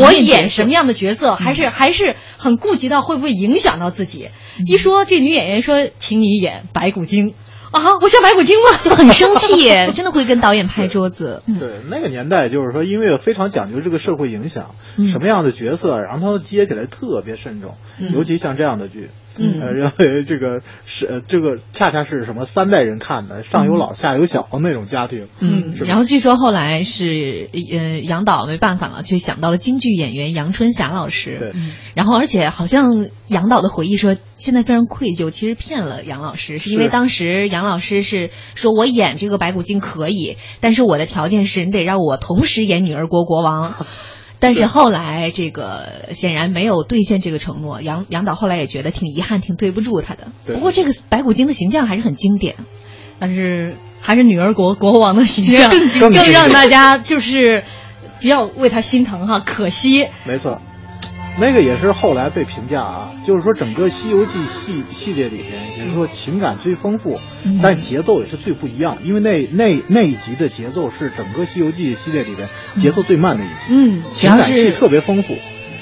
我演什么样的角色，还是还是很顾及到会不会影响到自己。一说这女演员说，请你演白骨精啊，我像白骨精吗？就 很生气，真的会跟导演拍桌子。对，那个年代就是说，音乐非常讲究这个社会影响，什么样的角色，然后他接起来特别慎重，尤其像这样的剧。嗯，认为这个是这个恰恰是什么三代人看的，上有老下有小那种家庭。嗯，然后据说后来是呃杨导没办法了，就想到了京剧演员杨春霞老师。对，然后而且好像杨导的回忆说，现在非常愧疚，其实骗了杨老师，是因为当时杨老师是说我演这个白骨精可以，但是我的条件是你得让我同时演女儿国国王。但是后来这个显然没有兑现这个承诺，杨杨导后来也觉得挺遗憾，挺对不住他的。不过这个白骨精的形象还是很经典，但是还是女儿国国王的形象更更让大家就是比较为他心疼哈，可惜。没错。那个也是后来被评价啊，就是说整个《西游记》系系列里边，也是说情感最丰富，但节奏也是最不一样，因为那那那一集的节奏是整个《西游记》系列里边节奏最慢的一集，嗯，情感戏特别丰富。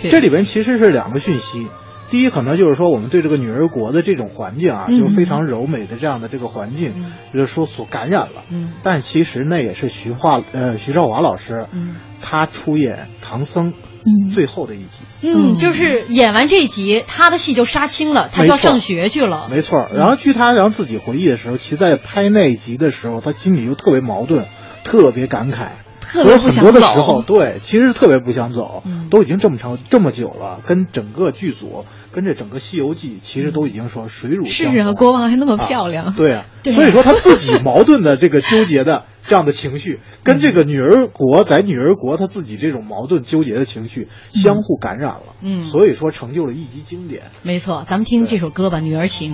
这里边其实是两个讯息，第一可能就是说我们对这个女儿国的这种环境啊，就是非常柔美的这样的这个环境，就是说所感染了。嗯，但其实那也是徐化呃徐少华老师，嗯，他出演唐僧。嗯，最后的一集，嗯，就是演完这一集，他的戏就杀青了，他就要上学去了。没错，然后据他然后自己回忆的时候，其实在拍那一集的时候，他心里就特别矛盾，特别感慨，特别很多的时候，对，其实特别不想走，都已经这么长这么久了，跟整个剧组，跟这整个《西游记》，其实都已经说水乳是啊，国王还那么漂亮，对啊，所以说他自己 矛盾的这个纠结的。这样的情绪跟这个女儿国在女儿国，他自己这种矛盾纠结的情绪相互感染了，嗯，所以说成就了一集经典。没错，咱们听这首歌吧，《女儿情》。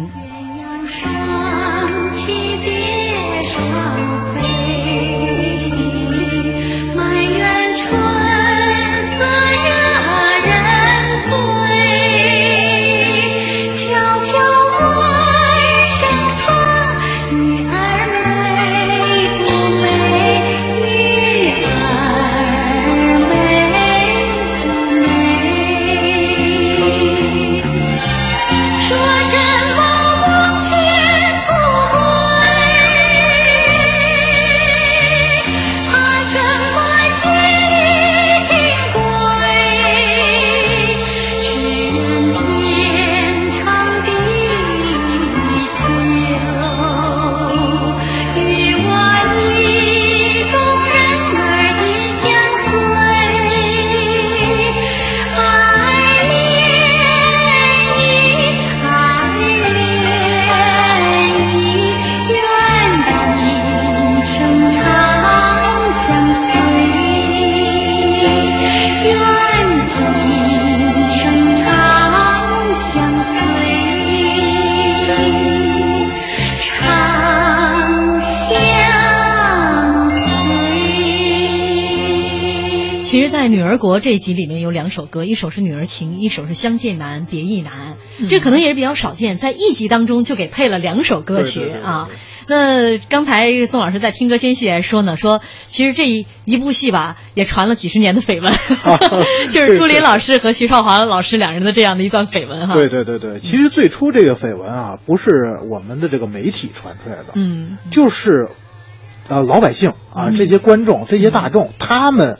女儿国》这一集里面有两首歌，一首是《女儿情》，一首是《相见难，别亦难》。这可能也是比较少见，在一集当中就给配了两首歌曲啊。那刚才宋老师在听歌间隙说呢，说其实这一一部戏吧，也传了几十年的绯闻，就是朱琳老师和徐少华老师两人的这样的一段绯闻哈。对对对对，其实最初这个绯闻啊，不是我们的这个媒体传出来的，嗯，就是呃老百姓啊，这些观众、这些大众他们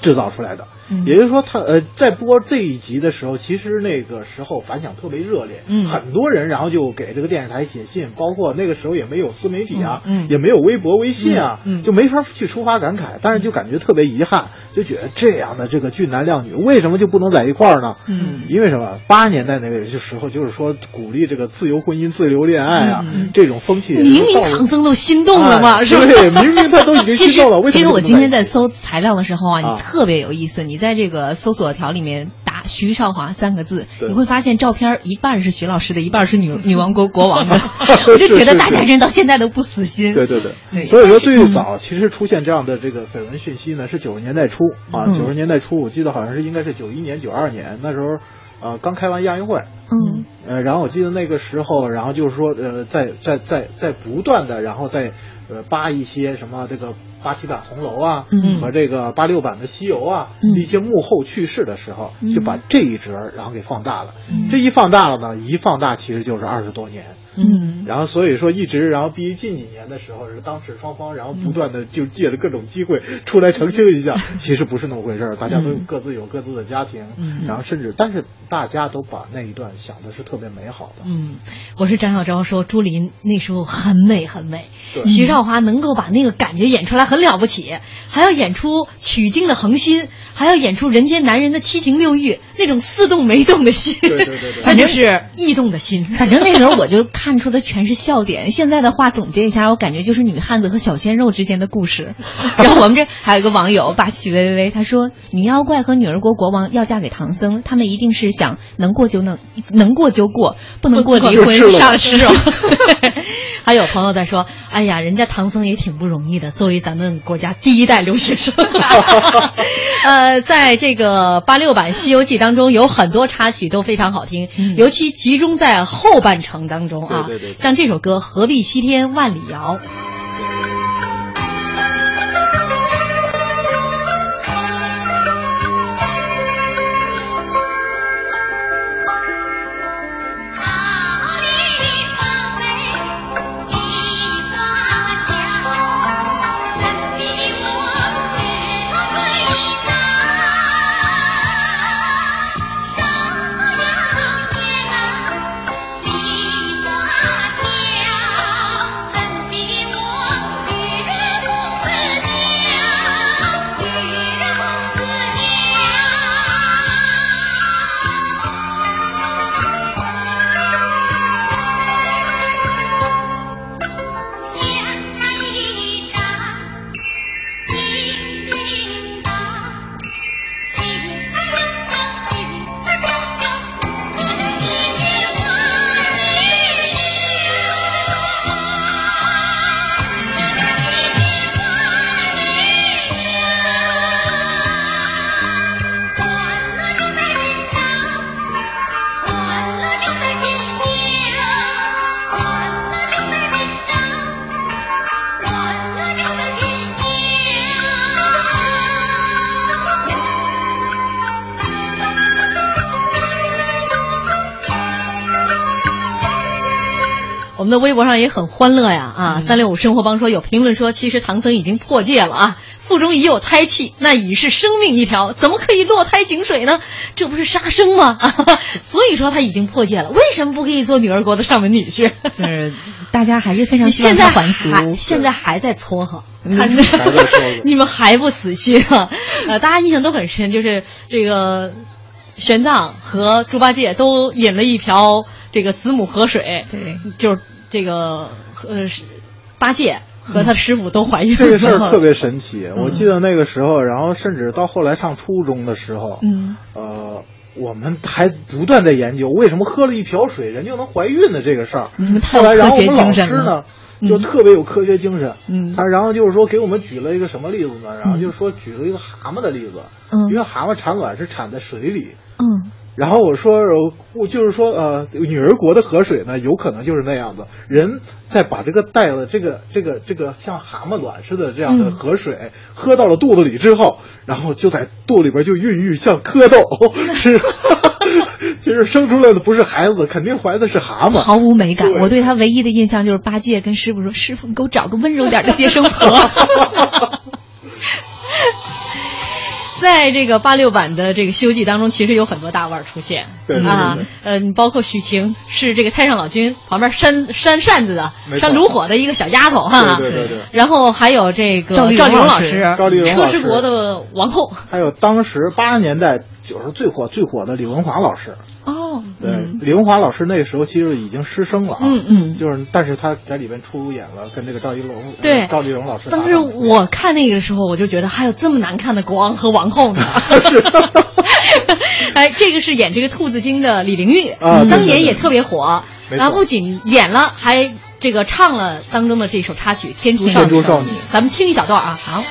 制造出来的。也就是说，他呃，在播这一集的时候，其实那个时候反响特别热烈，嗯，很多人然后就给这个电视台写信，包括那个时候也没有自媒体啊，嗯，也没有微博、微信啊，嗯，就没法去抒发感慨，但是就感觉特别遗憾，就觉得这样的这个俊男靓女为什么就不能在一块儿呢？嗯，因为什么？八十年代那个时候就是说鼓励这个自由婚姻、自由恋爱啊，这种风气，明明唐僧都心动了嘛，是不是？对，明明他都已经心动了。为什么 其实我今天在搜材料的时候啊，你特别有意思，你在这个搜。索条里面打徐少华三个字，你会发现照片一半是徐老师的，一半是女女王国国王的。我就觉得大家人到现在都不死心。对对对，所以说最早其实出现这样的这个绯闻讯息呢，是九十年代初啊，九十年代初，我记得好像是应该是九一年、九二年那时候，呃，刚开完亚运会。嗯。呃，然后我记得那个时候，然后就是说，呃，在在在在不断的，然后在呃扒一些什么这个。八七版红楼啊，和这个八六版的西游啊，一些幕后趣事的时候，就把这一折然后给放大了。这一放大了呢，一放大其实就是二十多年。嗯，然后所以说一直，然后毕于近几年的时候是当时双方，然后不断的就借着各种机会出来澄清一下，其实不是那么回事儿，大家都各自有各自的家庭，然后甚至但是大家都把那一段想的是特别美好的。嗯，我是张小昭说朱琳那时候很美很美，对徐少华能够把那个感觉演出来很了不起，还要演出取经的恒心，还要演出人间男人的七情六欲，那种似动没动的心，对对对对，那就是异动的心。反正那时候我就看。出的全是笑点。现在的话总结一下，我感觉就是女汉子和小鲜肉之间的故事。然后我们这还有一个网友霸气微微，他说：“女妖怪和女儿国国王要嫁给唐僧，他们一定是想能过就能能过就过，不能过离婚上尸肉。”还有朋友在说：“哎呀，人家唐僧也挺不容易的，作为咱们国家第一代留学生。”呃，在这个八六版《西游记》当中，有很多插曲都非常好听，尤其集中在后半程当中啊。对对对，像这首歌《何必西天万里遥》。的微博上也很欢乐呀啊！三六五生活帮说有评论说，其实唐僧已经破戒了啊，腹中已有胎气，那已是生命一条，怎么可以落胎井水呢？这不是杀生吗？啊，所以说他已经破戒了，为什么不可以做女儿国的上门女婿？就是大家还是非常 现在还俗，现在还在撮合，看着 你们还不死心啊？呃，大家印象都很深，就是这个玄奘和猪八戒都饮了一瓢。这个子母河水，对，就是这个呃，八戒和他师傅都怀孕了。这个事儿特别神奇，我记得那个时候，然后甚至到后来上初中的时候，嗯，呃，我们还不断在研究为什么喝了一瓢水人就能怀孕的这个事儿。你们后来，然后我们老师呢，就特别有科学精神。嗯，他然后就是说给我们举了一个什么例子呢？然后就是说举了一个蛤蟆的例子。嗯，因为蛤蟆产卵是产在水里。嗯。然后我说，我就是说，呃，女儿国的河水呢，有可能就是那样子。人在把这个带了这个这个这个像蛤蟆卵似的这样的河水、嗯、喝到了肚子里之后，然后就在肚里边就孕育像蝌蚪，是，其实生出来的不是孩子，肯定怀的是蛤蟆，毫无美感。我对他唯一的印象就是八戒跟师傅说：“师傅，你给我找个温柔点的接生婆。” 在这个八六版的这个《西游记》当中，其实有很多大腕出现，对啊，呃，包括许晴是这个太上老君旁边扇扇扇子的、扇炉火的一个小丫头哈，对对对。然后还有这个赵丽蓉老师，赵丽蓉车之国的王后，还有当时八十年代就是最火最火的李文华老师。哦，对，李文华老师那时候其实已经失声了啊，嗯嗯，就是，但是他在里边出演了跟这个赵丽蓉，对，赵丽蓉老师。当时我看那个的时候，我就觉得还有这么难看的国王和王后呢。是，哎，这个是演这个兔子精的李玲玉啊，当年也特别火，然后不仅演了，还这个唱了当中的这首插曲《天竺少女》。少女，咱们听一小段啊，好。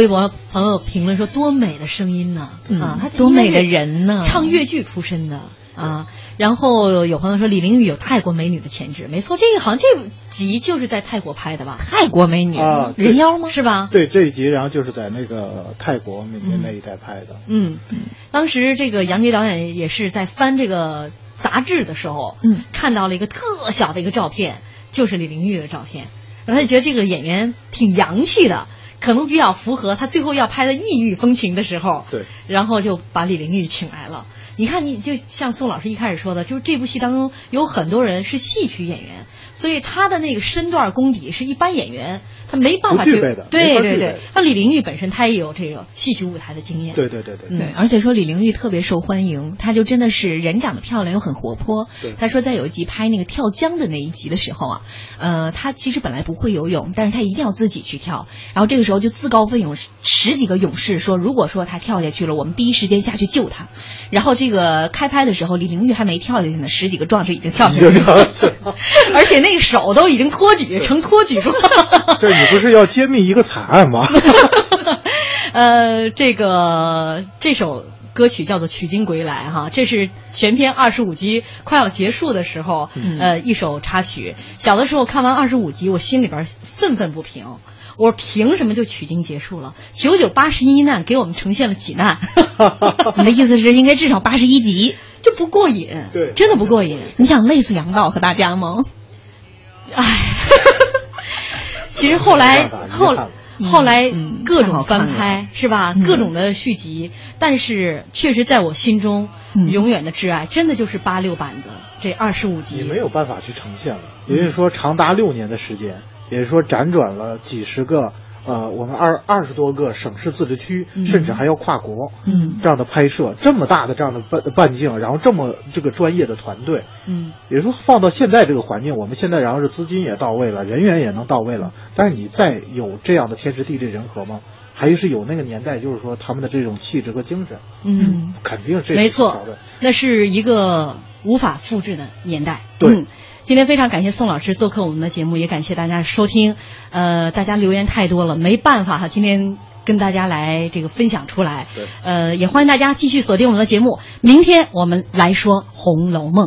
微博朋友评论说：“多美的声音呢！啊，他多美的人呢！唱越剧出身的啊。”然后有朋友说李玲玉有泰国美女的潜质，没错，这个好像这集就是在泰国拍的吧？泰国美女啊，人妖吗？是吧？对，这一集然后就是在那个泰国那边那一带拍的。嗯，当时这个杨洁导演也是在翻这个杂志的时候，嗯，看到了一个特小的一个照片，就是李玲玉的照片，然后他就觉得这个演员挺洋气的。可能比较符合他最后要拍的异域风情的时候，对，然后就把李玲玉请来了。你看，你就像宋老师一开始说的，就是这部戏当中有很多人是戏曲演员，所以他的那个身段功底是一般演员他没办法去具备的。对对对，他李玲玉本身她也有这个戏曲舞台的经验。对对对对对，而且说李玲玉特别受欢迎，她就真的是人长得漂亮又很活泼。她说在有一集拍那个跳江的那一集的时候啊，呃，她其实本来不会游泳，但是她一定要自己去跳，然后这个时候就自告奋勇，十几个勇士说，如果说她跳下去了，我们第一时间下去救她。然后这个开拍的时候，李玲玉还没跳下去呢，十几个壮士已经跳下去了，而且那个手都已经托举成托举状。这你不是要揭秘一个惨案吗？呃，这个这首歌曲叫做《取经归来》哈，这是全篇二十五集快要结束的时候，呃，一首插曲。小的时候看完二十五集，我心里边愤愤不平。我说凭什么就取经结束了？九九八十一难给我们呈现了几难？你的意思是应该至少八十一集，就不过瘾？对，真的不过瘾。你想累死杨导和大家吗？唉，其实后来后后来各种翻拍是吧？各种的续集，但是确实在我心中永远的挚爱，真的就是八六版的这二十五集。你没有办法去呈现了，也就是说长达六年的时间。也就是说，辗转了几十个呃，我们二二十多个省市自治区，嗯甚至还要跨国，嗯这样的拍摄，这么大的这样的半半径，然后这么这个专业的团队，嗯也就是说放到现在这个环境，我们现在然后是资金也到位了，人员也能到位了，但是你再有这样的天时地利人和吗？还是有那个年代，就是说他们的这种气质和精神，嗯，肯定这是没错。那是一个无法复制的年代。对嗯今天非常感谢宋老师做客我们的节目，也感谢大家收听。呃，大家留言太多了，没办法哈，今天跟大家来这个分享出来。对呃，也欢迎大家继续锁定我们的节目，明天我们来说《红楼梦》。